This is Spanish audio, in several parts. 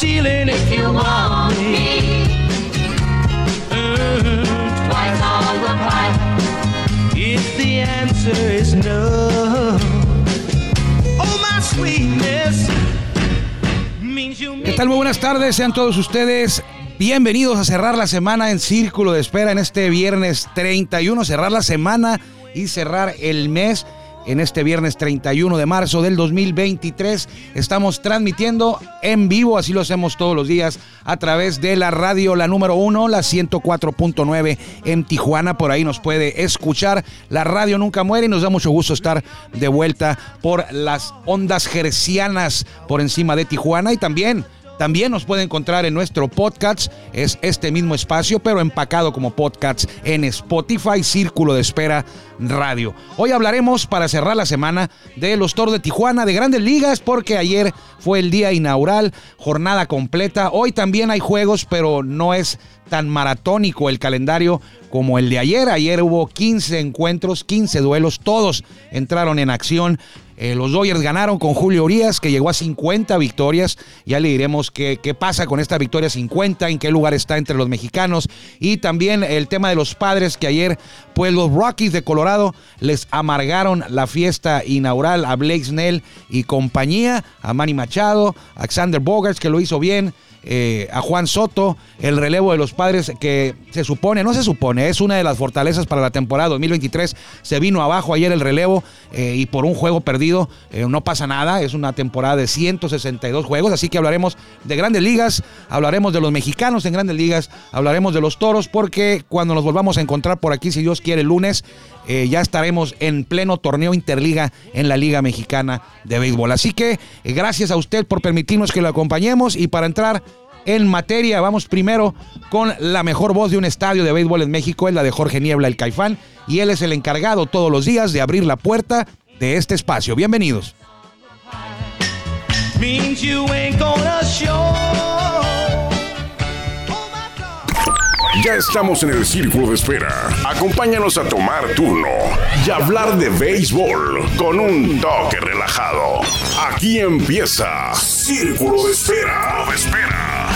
ceiling if you want me. Mm, Twice on the pipe. If the answer is no, oh my sweetness means you ¿Qué tal? Muy buenas tardes, sean todos ustedes bienvenidos a cerrar la semana en Círculo de Espera en este viernes 31, cerrar la semana y cerrar el mes en este viernes 31 de marzo del 2023. Estamos transmitiendo en vivo, así lo hacemos todos los días, a través de la radio, la número uno, la 104.9 en Tijuana. Por ahí nos puede escuchar. La radio nunca muere y nos da mucho gusto estar de vuelta por las ondas gercianas por encima de Tijuana y también también nos puede encontrar en nuestro podcast, es este mismo espacio, pero empacado como podcast en Spotify, Círculo de Espera Radio. Hoy hablaremos, para cerrar la semana, de los Toros de Tijuana, de grandes ligas, porque ayer fue el día inaugural, jornada completa. Hoy también hay juegos, pero no es tan maratónico el calendario como el de ayer. Ayer hubo 15 encuentros, 15 duelos, todos entraron en acción. Eh, los Dodgers ganaron con Julio Urias, que llegó a 50 victorias. Ya le diremos qué, qué pasa con esta victoria 50, en qué lugar está entre los mexicanos. Y también el tema de los padres, que ayer, pues los Rockies de Colorado les amargaron la fiesta inaugural a Blake Snell y compañía, a Manny Machado, a Alexander Bogarts, que lo hizo bien. Eh, a Juan Soto, el relevo de los padres que se supone, no se supone, es una de las fortalezas para la temporada 2023. Se vino abajo ayer el relevo eh, y por un juego perdido eh, no pasa nada. Es una temporada de 162 juegos, así que hablaremos de grandes ligas, hablaremos de los mexicanos en grandes ligas, hablaremos de los toros, porque cuando nos volvamos a encontrar por aquí, si Dios quiere, el lunes, eh, ya estaremos en pleno torneo interliga en la Liga Mexicana de Béisbol. Así que eh, gracias a usted por permitirnos que lo acompañemos y para entrar en materia, vamos primero con la mejor voz de un estadio de béisbol en México, es la de Jorge Niebla, el Caifán, y él es el encargado todos los días de abrir la puerta de este espacio. Bienvenidos. Ya estamos en el círculo de espera. Acompáñanos a tomar turno y hablar de béisbol con un toque relajado. Aquí empieza Círculo de Espera. De espera.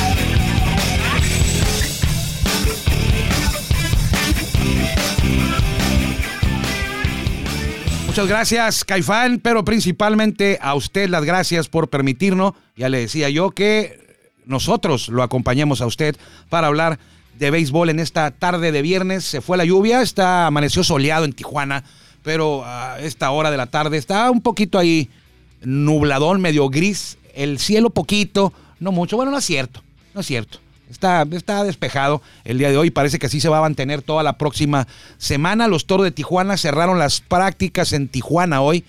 Muchas gracias, Caifán, pero principalmente a usted las gracias por permitirnos, ya le decía yo, que nosotros lo acompañemos a usted para hablar de béisbol en esta tarde de viernes. Se fue la lluvia, está amaneció soleado en Tijuana, pero a esta hora de la tarde está un poquito ahí nubladón, medio gris, el cielo poquito, no mucho, bueno, no es cierto, no es cierto. Está, está despejado el día de hoy. Parece que así se va a mantener toda la próxima semana. Los Toros de Tijuana cerraron las prácticas en Tijuana hoy.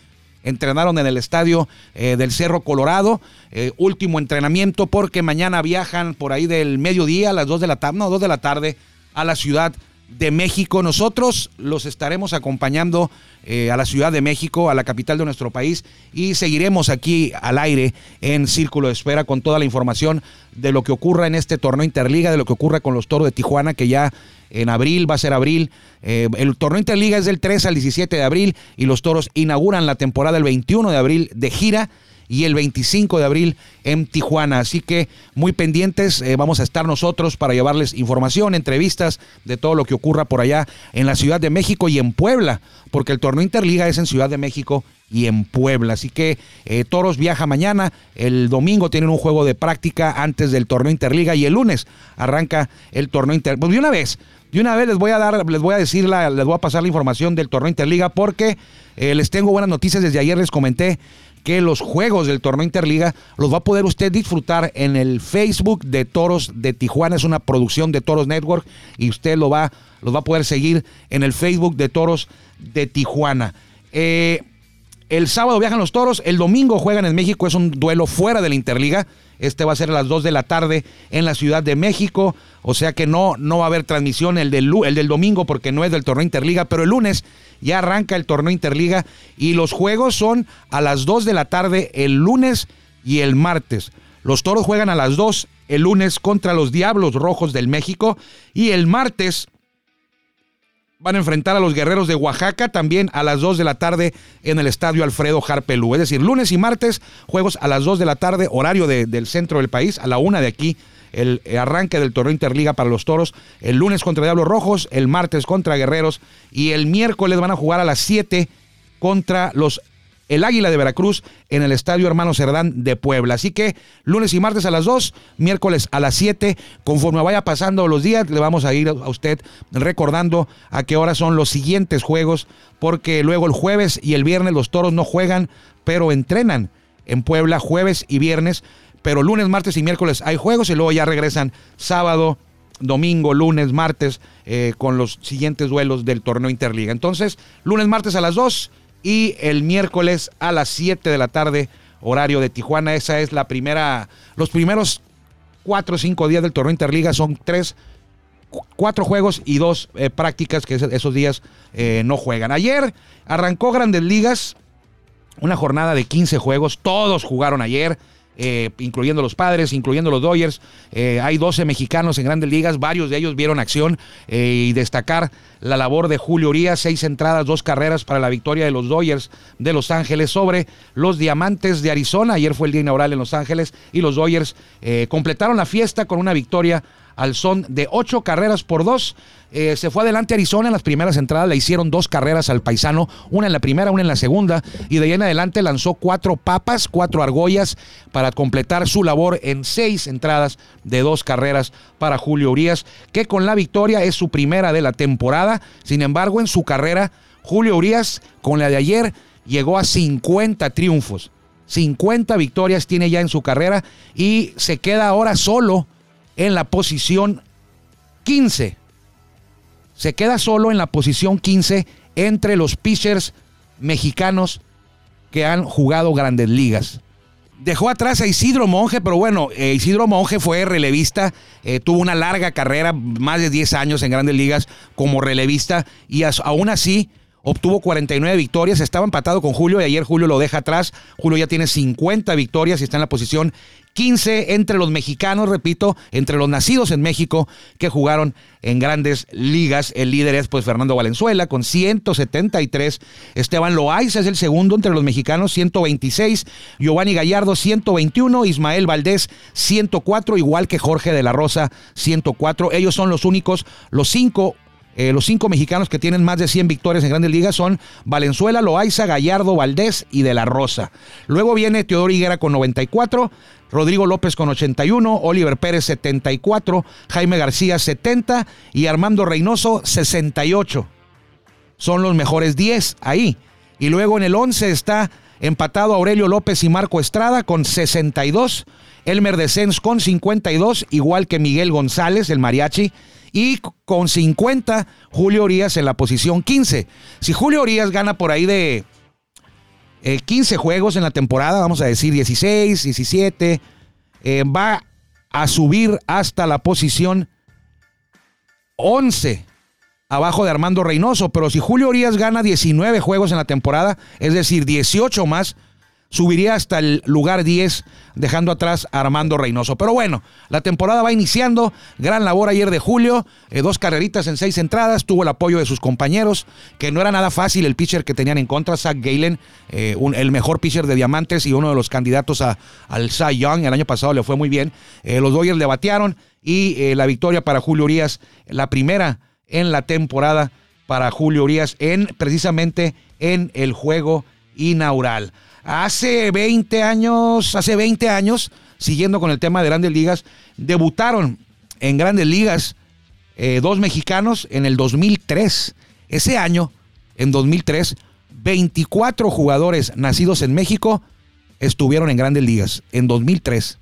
Entrenaron en el estadio eh, del Cerro Colorado. Eh, último entrenamiento porque mañana viajan por ahí del mediodía a las 2 de la tarde, no, 2 de la tarde a la ciudad de México. Nosotros los estaremos acompañando eh, a la Ciudad de México, a la capital de nuestro país, y seguiremos aquí al aire en Círculo de Espera con toda la información de lo que ocurra en este torneo Interliga, de lo que ocurra con los Toros de Tijuana, que ya en abril va a ser abril. Eh, el torneo Interliga es del 3 al 17 de abril y los Toros inauguran la temporada el 21 de abril de gira y el 25 de abril en Tijuana. Así que muy pendientes, eh, vamos a estar nosotros para llevarles información, entrevistas de todo lo que ocurra por allá en la Ciudad de México y en Puebla, porque el torneo Interliga es en Ciudad de México y en Puebla. Así que eh, Toros viaja mañana, el domingo tienen un juego de práctica antes del torneo Interliga y el lunes arranca el torneo Interliga. Pues de una vez, de una vez les voy a dar, les voy a decir, la, les voy a pasar la información del torneo Interliga porque eh, les tengo buenas noticias. Desde ayer les comenté que los juegos del torneo Interliga los va a poder usted disfrutar en el Facebook de Toros de Tijuana. Es una producción de Toros Network y usted lo va, los va a poder seguir en el Facebook de Toros de Tijuana. Eh, el sábado viajan los toros, el domingo juegan en México, es un duelo fuera de la Interliga. Este va a ser a las 2 de la tarde en la Ciudad de México. O sea que no, no va a haber transmisión el del, el del domingo porque no es del torneo Interliga. Pero el lunes ya arranca el torneo Interliga y los juegos son a las 2 de la tarde el lunes y el martes. Los toros juegan a las 2 el lunes contra los Diablos Rojos del México y el martes van a enfrentar a los guerreros de Oaxaca también a las 2 de la tarde en el estadio Alfredo Harpelú. Es decir, lunes y martes, juegos a las 2 de la tarde, horario del centro del país, a la 1 de aquí, el arranque del torneo Interliga para los toros. El lunes contra Diablos Rojos, el martes contra Guerreros y el miércoles van a jugar a las 7 contra los el Águila de Veracruz en el Estadio Hermano Cerdán de Puebla. Así que lunes y martes a las 2, miércoles a las 7, conforme vaya pasando los días, le vamos a ir a usted recordando a qué hora son los siguientes juegos, porque luego el jueves y el viernes los toros no juegan, pero entrenan en Puebla jueves y viernes, pero lunes, martes y miércoles hay juegos y luego ya regresan sábado, domingo, lunes, martes, eh, con los siguientes duelos del torneo Interliga. Entonces, lunes, martes a las 2 y el miércoles a las 7 de la tarde, horario de Tijuana. Esa es la primera, los primeros cuatro o cinco días del torneo Interliga son tres, cuatro juegos y dos eh, prácticas que esos días eh, no juegan. Ayer arrancó Grandes Ligas, una jornada de 15 juegos, todos jugaron ayer. Eh, incluyendo los padres, incluyendo los Dodgers. Eh, hay 12 mexicanos en grandes ligas, varios de ellos vieron acción eh, y destacar la labor de Julio Urias, seis entradas, dos carreras para la victoria de los Dodgers de Los Ángeles sobre los Diamantes de Arizona. Ayer fue el día inaugural en Los Ángeles y los Dodgers completaron la fiesta con una victoria al son de ocho carreras por dos. Eh, se fue adelante Arizona en las primeras entradas, le hicieron dos carreras al paisano, una en la primera, una en la segunda, y de ahí en adelante lanzó cuatro papas, cuatro argollas para completar su labor en seis entradas de dos carreras para Julio Urias, que con la victoria es su primera de la temporada. Sin embargo, en su carrera, Julio Urias, con la de ayer, llegó a 50 triunfos. 50 victorias tiene ya en su carrera y se queda ahora solo en la posición 15. Se queda solo en la posición 15 entre los pitchers mexicanos que han jugado grandes ligas. Dejó atrás a Isidro Monje, pero bueno, eh, Isidro Monje fue relevista, eh, tuvo una larga carrera, más de 10 años en grandes ligas como relevista y aún así obtuvo 49 victorias, estaba empatado con Julio y ayer Julio lo deja atrás. Julio ya tiene 50 victorias y está en la posición 15 entre los mexicanos, repito, entre los nacidos en México que jugaron en grandes ligas. El líder es pues Fernando Valenzuela con 173. Esteban Loaiza es el segundo entre los mexicanos, 126. Giovanni Gallardo, 121. Ismael Valdés, 104, igual que Jorge de la Rosa, 104. Ellos son los únicos, los cinco eh, los cinco mexicanos que tienen más de 100 victorias en grandes ligas son Valenzuela, Loaiza, Gallardo, Valdés y De la Rosa. Luego viene Teodoro Higuera con 94, Rodrigo López con 81, Oliver Pérez 74, Jaime García 70 y Armando Reynoso 68. Son los mejores 10 ahí. Y luego en el 11 está empatado Aurelio López y Marco Estrada con 62, Elmer Descens con 52, igual que Miguel González, el mariachi, y con 50 Julio Orías en la posición 15. Si Julio Orías gana por ahí de 15 eh, juegos en la temporada, vamos a decir 16, 17, eh, va a subir hasta la posición 11 abajo de Armando Reynoso, pero si Julio Orías gana 19 juegos en la temporada, es decir, 18 más, subiría hasta el lugar 10, dejando atrás a Armando Reynoso. Pero bueno, la temporada va iniciando, gran labor ayer de Julio, eh, dos carreritas en seis entradas, tuvo el apoyo de sus compañeros, que no era nada fácil el pitcher que tenían en contra, Zach Galen, eh, el mejor pitcher de diamantes y uno de los candidatos a, al Cy Young, el año pasado le fue muy bien. Eh, los Dodgers le batearon y la victoria para Julio Urias, la primera en la temporada para Julio Urias, en, precisamente en el juego inaugural. Hace 20 años, hace 20 años, siguiendo con el tema de grandes ligas, debutaron en grandes ligas eh, dos mexicanos en el 2003. Ese año, en 2003, 24 jugadores nacidos en México estuvieron en grandes ligas, en 2003.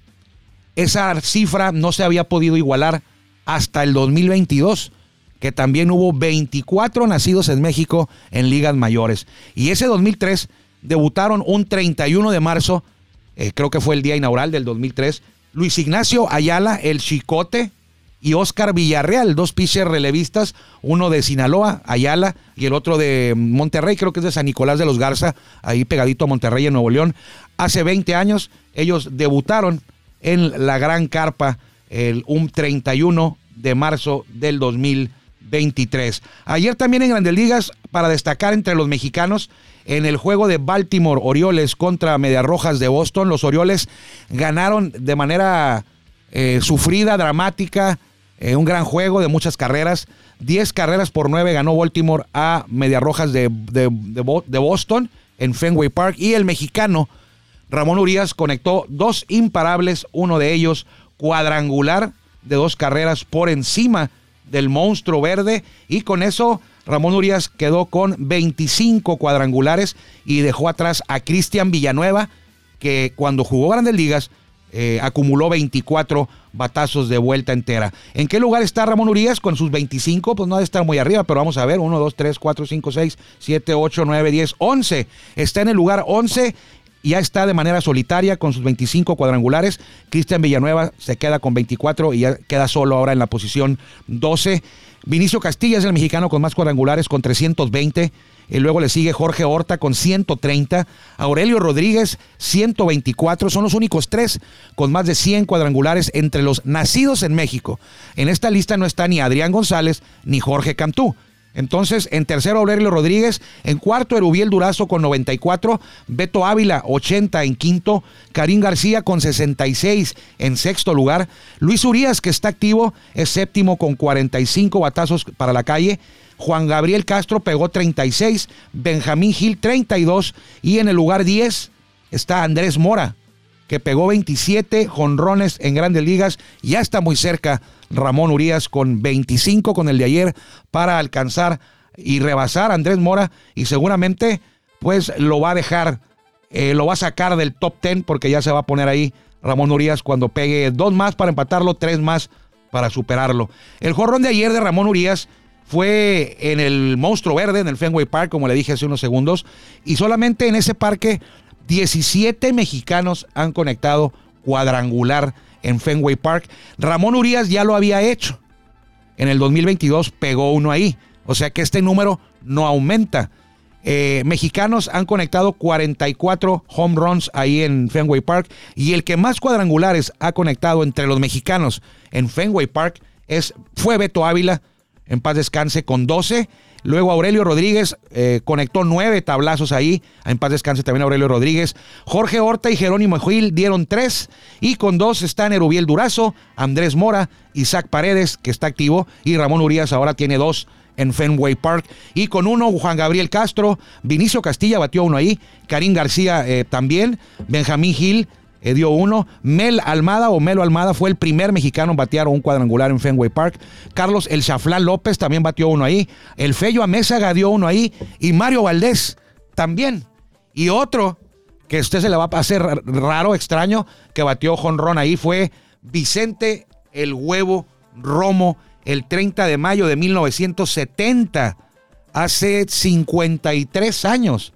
Esa cifra no se había podido igualar hasta el 2022, que también hubo 24 nacidos en México en ligas mayores. Y ese 2003 debutaron un 31 de marzo, eh, creo que fue el día inaugural del 2003, Luis Ignacio Ayala, el Chicote, y Oscar Villarreal, dos pitchers relevistas, uno de Sinaloa, Ayala, y el otro de Monterrey, creo que es de San Nicolás de los Garza, ahí pegadito a Monterrey en Nuevo León. Hace 20 años ellos debutaron en la Gran Carpa el, un 31 de marzo del 2023. Ayer también en Grandes Ligas, para destacar entre los mexicanos, en el juego de Baltimore Orioles contra Medias Rojas de Boston, los Orioles ganaron de manera eh, sufrida, dramática, eh, un gran juego de muchas carreras. 10 carreras por 9 ganó Baltimore a Medias Rojas de, de, Boston en Fenway Park. Y el mexicano Ramón Urias conectó dos imparables, uno de ellos cuadrangular de dos carreras por encima del monstruo verde. Y con eso Ramón Urias quedó con 25 cuadrangulares y dejó atrás a Cristian Villanueva, que cuando jugó Grandes Ligas eh, acumuló 24 batazos de vuelta entera. ¿En qué lugar está Ramón Urias con sus 25? Pues no debe estar muy arriba, pero vamos a ver. 1, 2, 3, 4, 5, 6, 7, 8, 9, 10, 11. Está en el lugar 11 ya está de manera solitaria con sus 25 cuadrangulares. Cristian Villanueva se queda con 24 y ya queda solo ahora en la posición 12. Vinicio Castilla es el mexicano con más cuadrangulares con 320. Y luego le sigue Jorge Horta con 130, Aurelio Rodríguez 124, son los únicos tres con más de 100 cuadrangulares entre los nacidos en México. En esta lista no está ni Adrián González ni Jorge Cantú. Entonces, en tercero Aurelio Rodríguez, en cuarto Erubiel Durazo con 94, Beto Ávila 80 en quinto, Karim García con 66 en sexto lugar, Luis Urias que está activo es séptimo con 45 batazos para la calle, Juan Gabriel Castro pegó 36, Benjamín Gil 32 y en el lugar 10 está Andrés Mora que pegó 27 jonrones en grandes ligas, ya está muy cerca Ramón Urias con 25 con el de ayer para alcanzar y rebasar a Andrés Mora y seguramente pues lo va a dejar, eh, lo va a sacar del top 10 porque ya se va a poner ahí Ramón Urias cuando pegue dos más para empatarlo, tres más para superarlo. El jorrón de ayer de Ramón Urias fue en el Monstruo Verde, en el Fenway Park, como le dije hace unos segundos, y solamente en ese parque 17 mexicanos han conectado cuadrangular en Fenway Park. Ramón Urias ya lo había hecho. En el 2022 pegó uno ahí. O sea que este número no aumenta. Eh, mexicanos han conectado 44 home runs ahí en Fenway Park. Y el que más cuadrangulares ha conectado entre los mexicanos en Fenway Park es, fue Beto Ávila. En paz descanse con 12. Luego Aurelio Rodríguez eh, conectó nueve tablazos ahí. En paz descanse también Aurelio Rodríguez. Jorge Horta y Jerónimo Gil dieron tres. Y con dos están Erubiel Durazo, Andrés Mora, Isaac Paredes, que está activo. Y Ramón Urias ahora tiene dos en Fenway Park. Y con uno, Juan Gabriel Castro, Vinicio Castilla batió uno ahí, Karim García eh, también, Benjamín Gil eh, dio uno. Mel Almada o Melo Almada fue el primer mexicano en batear un cuadrangular en Fenway Park. Carlos El Chaflán López también batió uno ahí. El Fello Amézaga dio uno ahí. Y Mario Valdés también. Y otro que usted se le va a hacer raro, extraño, que batió jonrón ahí fue Vicente El Huevo Romo el 30 de mayo de 1970. Hace 53 años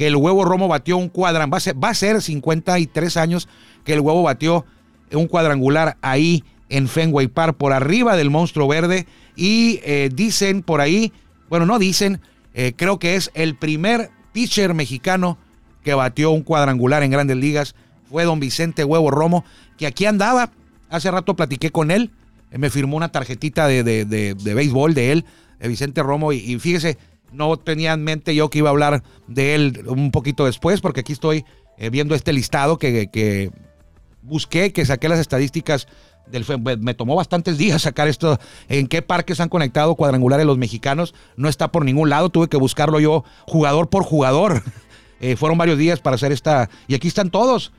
que el huevo Romo batió un cuadrangular, va a, ser, 53 años que el huevo batió un cuadrangular ahí en Fenway Park por arriba del monstruo verde. Y eh, dicen por ahí, bueno, no dicen, eh, creo que es el primer pitcher mexicano que batió un cuadrangular en grandes ligas, fue don Vicente Huevo Romo, que aquí andaba, hace rato platiqué con él, me firmó una tarjetita de, de, béisbol de él, de Vicente Romo, y fíjese, no tenía en mente yo que iba a hablar de él un poquito después, porque aquí estoy eh, viendo este listado que, busqué, que saqué las estadísticas del me tomó bastantes días sacar esto, en qué parques han conectado cuadrangulares los mexicanos, no está por ningún lado, tuve que buscarlo yo jugador por jugador. Eh, fueron varios días para hacer esta, y aquí están todos,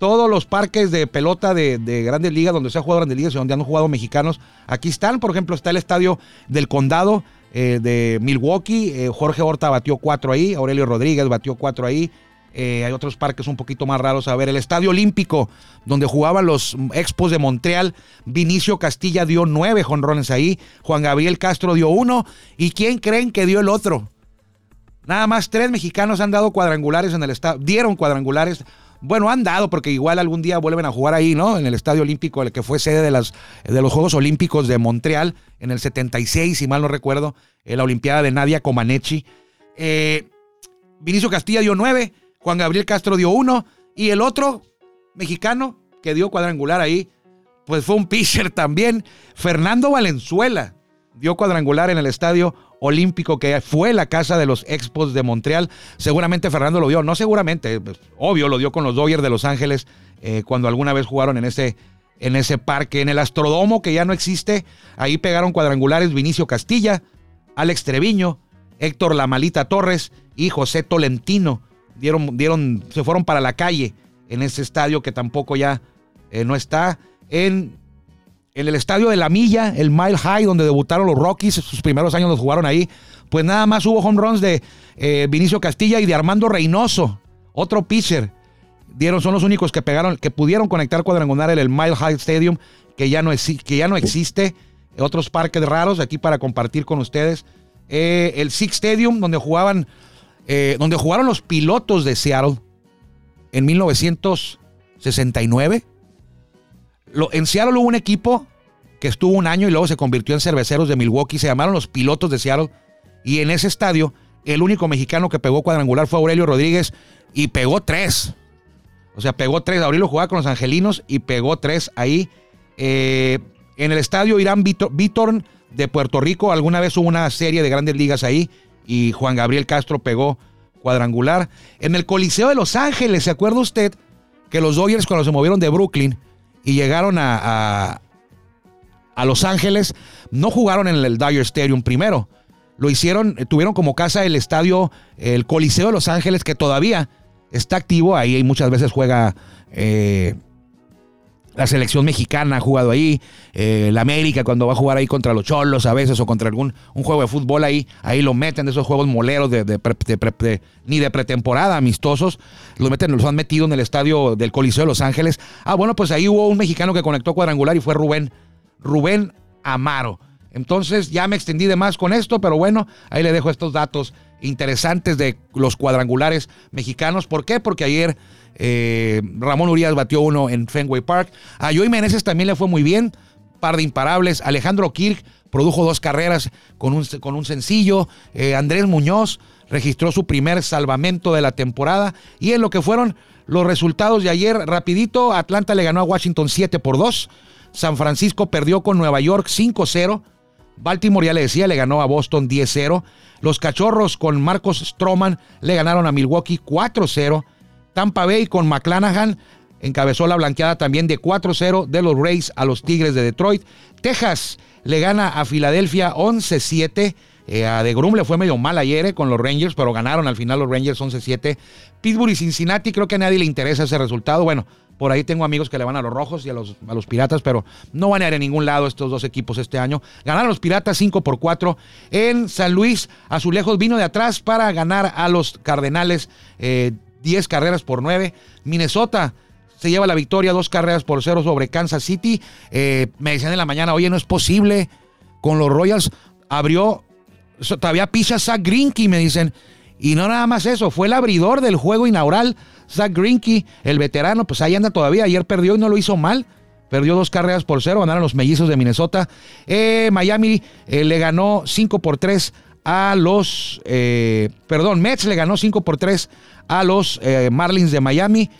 todos los parques de pelota de, de, grandes ligas, donde se ha jugado grandes ligas y donde han jugado mexicanos, aquí están, por ejemplo, está el estadio del condado, eh, de Milwaukee. Eh, Jorge Horta batió cuatro ahí, Aurelio Rodríguez batió cuatro ahí. Eh, hay otros parques un poquito más raros. A ver, el Estadio Olímpico, donde jugaban los Expos de Montreal, Vinicio Castilla dio nueve jonrones ahí, Juan Gabriel Castro dio uno. ¿Y quién creen que dio el otro? Nada más tres mexicanos han dado cuadrangulares en el estadio, dieron cuadrangulares. Bueno, han dado porque igual algún día vuelven a jugar ahí, ¿no? En el Estadio Olímpico, el que fue sede de, las, de los Juegos Olímpicos de Montreal en el 76, si mal no recuerdo, en la Olimpiada de Nadia Comaneci. Eh, Vinicio Castilla dio nueve, Juan Gabriel Castro dio uno, y el otro mexicano que dio cuadrangular ahí, pues fue un pitcher también, Fernando Valenzuela dio cuadrangular en el estadio olímpico que fue la casa de los Expos de Montreal. Seguramente Fernando lo dio, no seguramente, pues, obvio lo dio con los Dodgers de Los Ángeles eh, cuando alguna vez jugaron en ese, en ese parque, en el Astrodomo que ya no existe. Ahí pegaron cuadrangulares Vinicio Castilla, Alex Treviño, Héctor Lamalita Torres y José Tolentino. Dieron, dieron, se fueron para la calle en ese estadio que tampoco ya eh, no está. En, en el estadio de La Milla, el Mile High, donde debutaron los Rockies, sus primeros años los jugaron ahí, pues nada más hubo home runs de eh, Vinicio Castilla y de Armando Reynoso, otro pitcher. Dieron, son los únicos que pegaron, que pudieron conectar cuadrangular en el Mile High Stadium, que ya no, que ya no existe. Otros parques raros aquí para compartir con ustedes. Eh, el Six Stadium, donde jugaban, donde jugaron los pilotos de Seattle en 1969. Lo, en Seattle hubo un equipo que estuvo un año y luego se convirtió en cerveceros de Milwaukee. Se llamaron los Pilotos de Seattle. Y en ese estadio, el único mexicano que pegó cuadrangular fue Aurelio Rodríguez y pegó tres. O sea, pegó tres. Aurelio jugaba con los angelinos y pegó tres ahí. Eh, en el estadio Irán Vítor de Puerto Rico, alguna vez hubo una serie de grandes ligas ahí y Juan Gabriel Castro pegó cuadrangular. En el Coliseo de Los Ángeles, ¿se acuerda usted que los Dodgers cuando se movieron de Brooklyn y llegaron a, a, Los Ángeles, no jugaron en el Dodger Stadium primero? Lo hicieron, tuvieron como casa el estadio, el Coliseo de Los Ángeles, que todavía está activo. Ahí muchas veces juega eh, la selección mexicana ha jugado ahí, eh, la América cuando va a jugar ahí contra los Cholos a veces o contra algún un juego de fútbol ahí, ahí lo meten de esos juegos moleros de, ni de pretemporada, amistosos, los meten, los han metido en el estadio del Coliseo de Los Ángeles. Ah, bueno, pues ahí hubo un mexicano que conectó cuadrangular y fue Rubén, Rubén Amaro. Entonces ya me extendí de más con esto, pero bueno, ahí le dejo estos datos interesantes de los cuadrangulares mexicanos. ¿Por qué? Porque ayer eh, Ramón Urias batió uno en Fenway Park. A Joey Meneses también le fue muy bien. Par de imparables. Alejandro Kirk produjo dos carreras con un, sencillo. Eh, Andrés Muñoz registró su primer salvamento de la temporada. Y en lo que fueron los resultados de ayer, rapidito, Atlanta le ganó a Washington 7 por 2. San Francisco perdió con Nueva York 5-0. Baltimore, ya le decía, le ganó a Boston 10-0. Los Cachorros con Marcos Stroman le ganaron a Milwaukee 4-0. Tampa Bay con McClanahan encabezó la blanqueada también de 4-0 de los Rays a los Tigres de Detroit. Texas le gana a Filadelfia 11-7. Eh, a De Grum le fue medio mal ayer eh, con los Rangers, pero ganaron al final los Rangers 11-7. Pittsburgh y Cincinnati, creo que a nadie le interesa ese resultado. Bueno, por ahí tengo amigos que le van a los rojos y a los, a los piratas, pero no van a ir a ningún lado estos dos equipos este año. Ganaron los piratas 5 por 4 en San Luis. Azulejos vino de atrás para ganar a los Cardenales eh, 10 carreras por 9. Minnesota se lleva la victoria, dos carreras por 0 sobre Kansas City. Eh, me decían en la mañana, oye, no es posible. Con los Royals abrió, todavía pisa Zach Greinke, me dicen. Y no nada más eso, fue el abridor del juego inaugural. Zach Greinke, el veterano, pues ahí anda todavía. Ayer perdió y no lo hizo mal. Perdió dos carreras por cero, ganaron los mellizos de Minnesota. Eh, Miami eh, le ganó 5 por 3 a los, perdón, Mets le ganó 5 por 3 a los eh, Marlins de Miami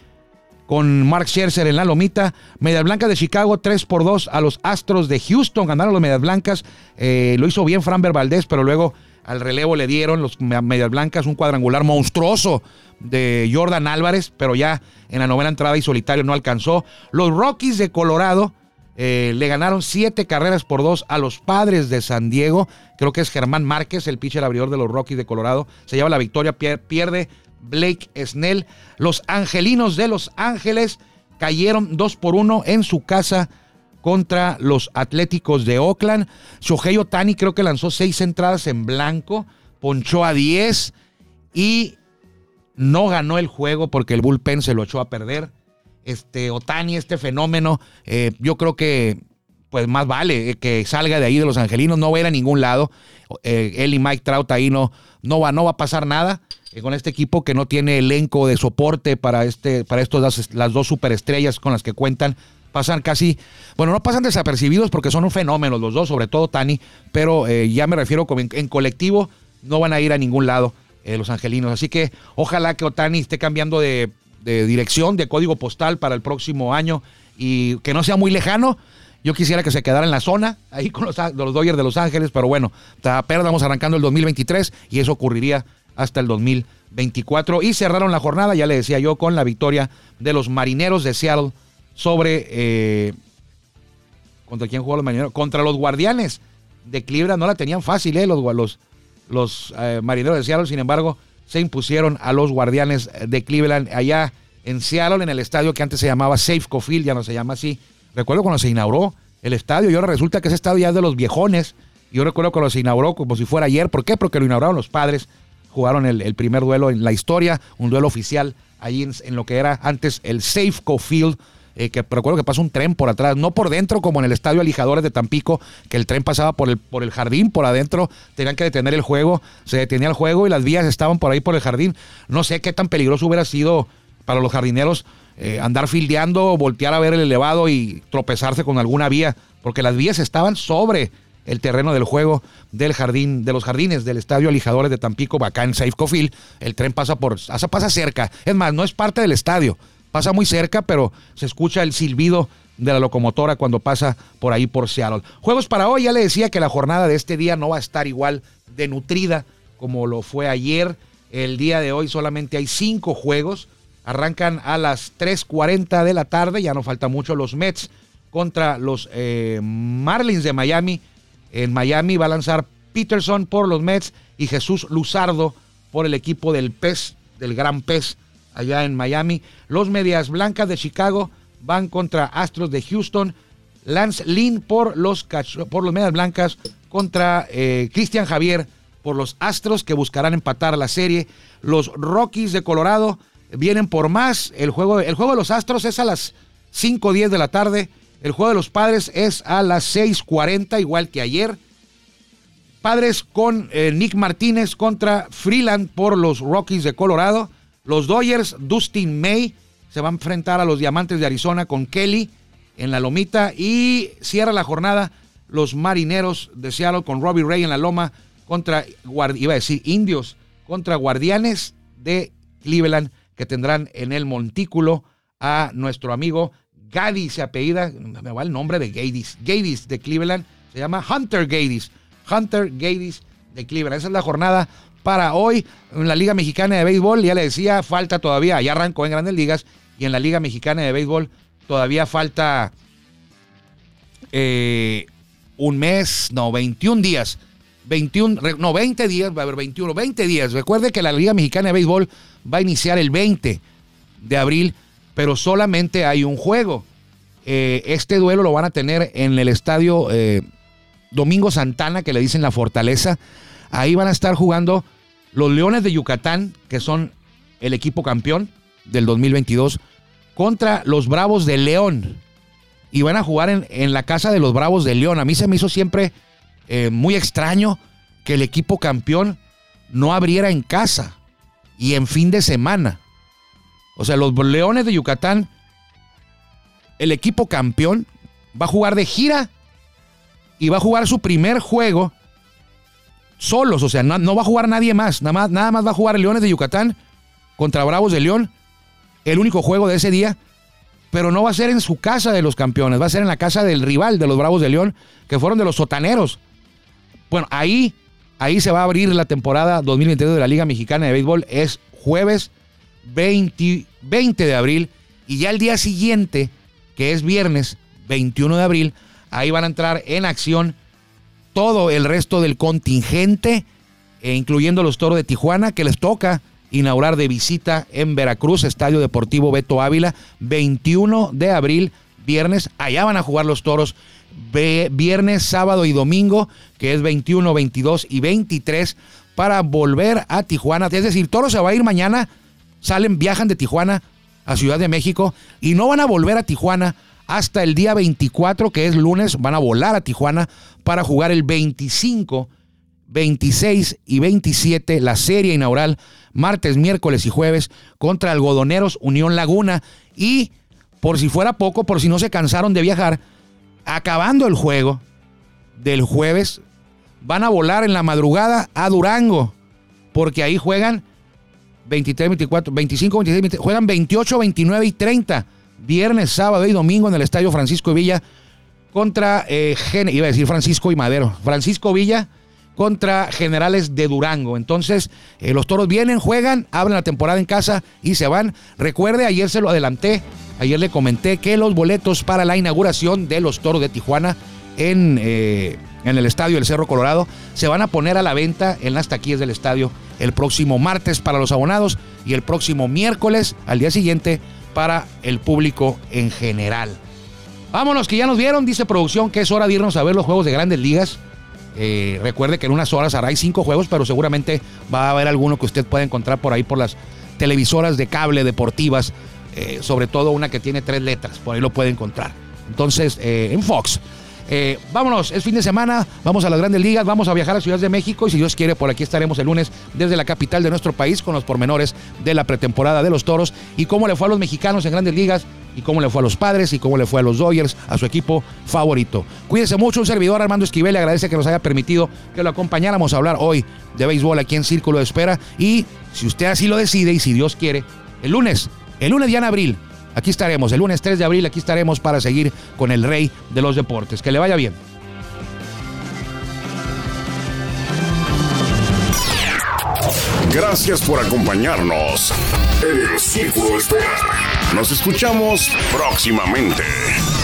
con Mark Scherzer en la lomita. Medias Blancas de Chicago 3 por 2 a los Astros de Houston. Ganaron los Medias Blancas. Eh, lo hizo bien Fran Valdez, pero luego al relevo le dieron los Medias Blancas un cuadrangular monstruoso de Jordan Álvarez, pero ya en la novena entrada y solitario no alcanzó. Los Rockies de Colorado eh, le ganaron siete carreras por dos a los padres de San Diego. Creo que es Germán Márquez, el pitcher abridor de los Rockies de Colorado. Se lleva la victoria, pierde Blake Snell. Los angelinos de Los Ángeles cayeron 2 por 1 en su casa contra los Atléticos de Oakland. Shohei Otani creo que lanzó 6 entradas en blanco, ponchó a 10 y no ganó el juego porque el bullpen se lo echó a perder. Este Otani, este fenómeno, eh, yo creo que pues más vale que salga de ahí de los angelinos, no va a ir a ningún lado. Eh, él y Mike Trout ahí no, no, va, no va a pasar nada eh, con este equipo que no tiene elenco de soporte para, este, para estos, las, las dos superestrellas con las que cuentan. Pasan casi, bueno, no pasan desapercibidos porque son un fenómeno los dos, sobre todo Tani, pero eh, ya me refiero como en, colectivo, no van a ir a ningún lado eh, los angelinos. Así que ojalá que Otani esté cambiando de, de dirección, de código postal para el próximo año y que no sea muy lejano. Yo quisiera que se quedara en la zona, ahí con los, los Dodgers de Los Ángeles, pero bueno, apenas vamos arrancando el 2023 y eso ocurriría hasta el 2024. Y cerraron la jornada, ya le decía yo, con la victoria de los Marineros de Seattle sobre... Eh, ¿Contra quién jugó los Marineros? Contra los Guardianes de Cleveland. No la tenían fácil, ¿eh? Los, los, los eh, Marineros de Seattle, sin embargo, se impusieron a los Guardianes de Cleveland allá en Seattle, en el estadio que antes se llamaba Safeco Field, ya no se llama así. Recuerdo cuando se inauguró el estadio y ahora resulta que ese estadio ya es de los viejones. Yo recuerdo cuando se inauguró como si fuera ayer. ¿Por qué? Porque lo inauguraron los padres. Jugaron el, primer duelo en la historia, un duelo oficial allí en, en lo que era antes el Safeco Field. Eh, que recuerdo que pasa un tren por atrás, no por dentro como en el estadio Alijadores de Tampico, que el tren pasaba por el, por el jardín, por adentro, tenían que detener el juego, se detenía el juego y las vías estaban por ahí por el jardín. No sé qué tan peligroso hubiera sido para los jardineros eh, andar fildeando, voltear a ver el elevado y tropezarse con alguna vía, porque las vías estaban sobre el terreno del juego del jardín, de los jardines del estadio Alijadores de Tampico, acá en Safeco Field. El tren pasa por, pasa cerca. Es más, no es parte del estadio pasa muy cerca, pero se escucha el silbido de la locomotora cuando pasa por ahí por Seattle. Juegos para hoy, ya le decía que la jornada de este día no va a estar igual de nutrida como lo fue ayer. El día de hoy solamente hay cinco juegos. Arrancan a las 3.40 de la tarde, ya no falta mucho, los Mets contra los eh, Marlins de Miami. En Miami va a lanzar Peterson por los Mets y Jesús Luzardo por el equipo del Pez, del Gran Pez allá en Miami. Los Medias Blancas de Chicago van contra Astros de Houston. Lance Lynn por los, por los Medias Blancas contra eh, Cristian Javier por los Astros que buscarán empatar la serie. Los Rockies de Colorado vienen por más. El juego, el juego de los Astros es a las 5.10 de la tarde. El juego de los Padres es a las 6.40, igual que ayer. Padres con eh, Nick Martínez contra Freeland por los Rockies de Colorado. Los Dodgers, Dustin May, se va a enfrentar a los Diamantes de Arizona con Kelly en la lomita y cierra la jornada los Marineros de Seattle con Robbie Ray en la loma contra, iba a decir, Indios contra Guardianes de Cleveland que tendrán en el montículo a nuestro amigo Gadis, se apellida, me va el nombre de Gadis, Gadis de Cleveland, se llama Hunter Gadis, Hunter Gadis de Cleveland. Esa es la jornada para hoy en la Liga Mexicana de Béisbol. Ya le decía, falta todavía, ya arrancó en Grandes Ligas y en la Liga Mexicana de Béisbol todavía falta eh, un mes, no, 21 días. 21, no, 20 días, va a haber 21, 20 días. Recuerde que la Liga Mexicana de Béisbol va a iniciar el 20 de abril, pero solamente hay un juego. Eh, este duelo lo van a tener en el estadio eh, Domingo Santana, que le dicen la Fortaleza. Ahí van a estar jugando los Leones de Yucatán, que son el equipo campeón del 2022, contra los Bravos de León. Y van a jugar en, la casa de los Bravos de León. A mí se me hizo siempre eh, muy extraño que el equipo campeón no abriera en casa y en fin de semana. O sea, los Leones de Yucatán, el equipo campeón, va a jugar de gira y va a jugar su primer juego solos, o sea, no, va a jugar nadie más, nada más, nada más va a jugar Leones de Yucatán contra Bravos de León, el único juego de ese día, pero no va a ser en su casa de los campeones, va a ser en la casa del rival de los Bravos de León, que fueron de los sotaneros. Bueno, ahí, ahí se va a abrir la temporada 2022 de la Liga Mexicana de Béisbol, es jueves 20, 20 de abril, y ya el día siguiente, que es viernes 21 de abril, ahí van a entrar en acción todo el resto del contingente, eh, incluyendo los Toros de Tijuana, que les toca inaugurar de visita en Veracruz, Estadio Deportivo Beto Ávila, 21 de abril, viernes. Allá van a jugar los Toros viernes, sábado y domingo, que es 21, 22 y 23, para volver a Tijuana. Es decir, Toro se va a ir mañana, salen, viajan de Tijuana a Ciudad de México y no van a volver a Tijuana hasta el día 24, que es lunes, van a volar a Tijuana para jugar el 25, 26 y 27, la serie inaugural, martes, miércoles y jueves, contra Algodoneros Unión Laguna. Y por si fuera poco, por si no se cansaron de viajar, acabando el juego del jueves, van a volar en la madrugada a Durango, porque ahí juegan 23, 24, 25, 26, 20, juegan 28, 29 y 30, viernes, sábado y domingo en el Estadio Francisco Villa contra, eh, iba a decir Francisco y Madero, Francisco Villa contra Generales de Durango. Entonces, eh, los toros vienen, juegan, abren la temporada en casa y se van. Recuerde, ayer se lo adelanté, ayer le comenté que los boletos para la inauguración de los toros de Tijuana en, eh, en el estadio del Cerro Colorado se van a poner a la venta en las taquillas del estadio el próximo martes para los abonados y el próximo miércoles al día siguiente para el público en general. Vámonos, que ya nos vieron, dice producción, que es hora de irnos a ver los juegos de grandes ligas. Eh, recuerde que en unas horas hará cinco juegos, pero seguramente va a haber alguno que usted pueda encontrar por ahí por las televisoras de cable deportivas, eh, sobre todo una que tiene tres letras, por ahí lo puede encontrar. Entonces, eh, en Fox. Vámonos, es fin de semana, vamos a las grandes ligas, vamos a viajar a Ciudad de México y si Dios quiere, por aquí estaremos el lunes desde la capital de nuestro país con los pormenores de la pretemporada de los toros y cómo le fue a los mexicanos en grandes ligas y cómo le fue a los padres y cómo le fue a los Dodgers, a su equipo favorito. Cuídense mucho, un servidor Armando Esquivel le agradece que nos haya permitido que lo acompañáramos a hablar hoy de béisbol aquí en Círculo de Espera y si usted así lo decide y si Dios quiere, el lunes, el lunes ya en abril, aquí estaremos, el lunes 3 de abril aquí estaremos para seguir con el rey de los deportes. Que le vaya bien. Gracias por acompañarnos en el Círculo Espera. Nos escuchamos próximamente.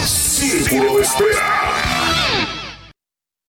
Círculo Espera.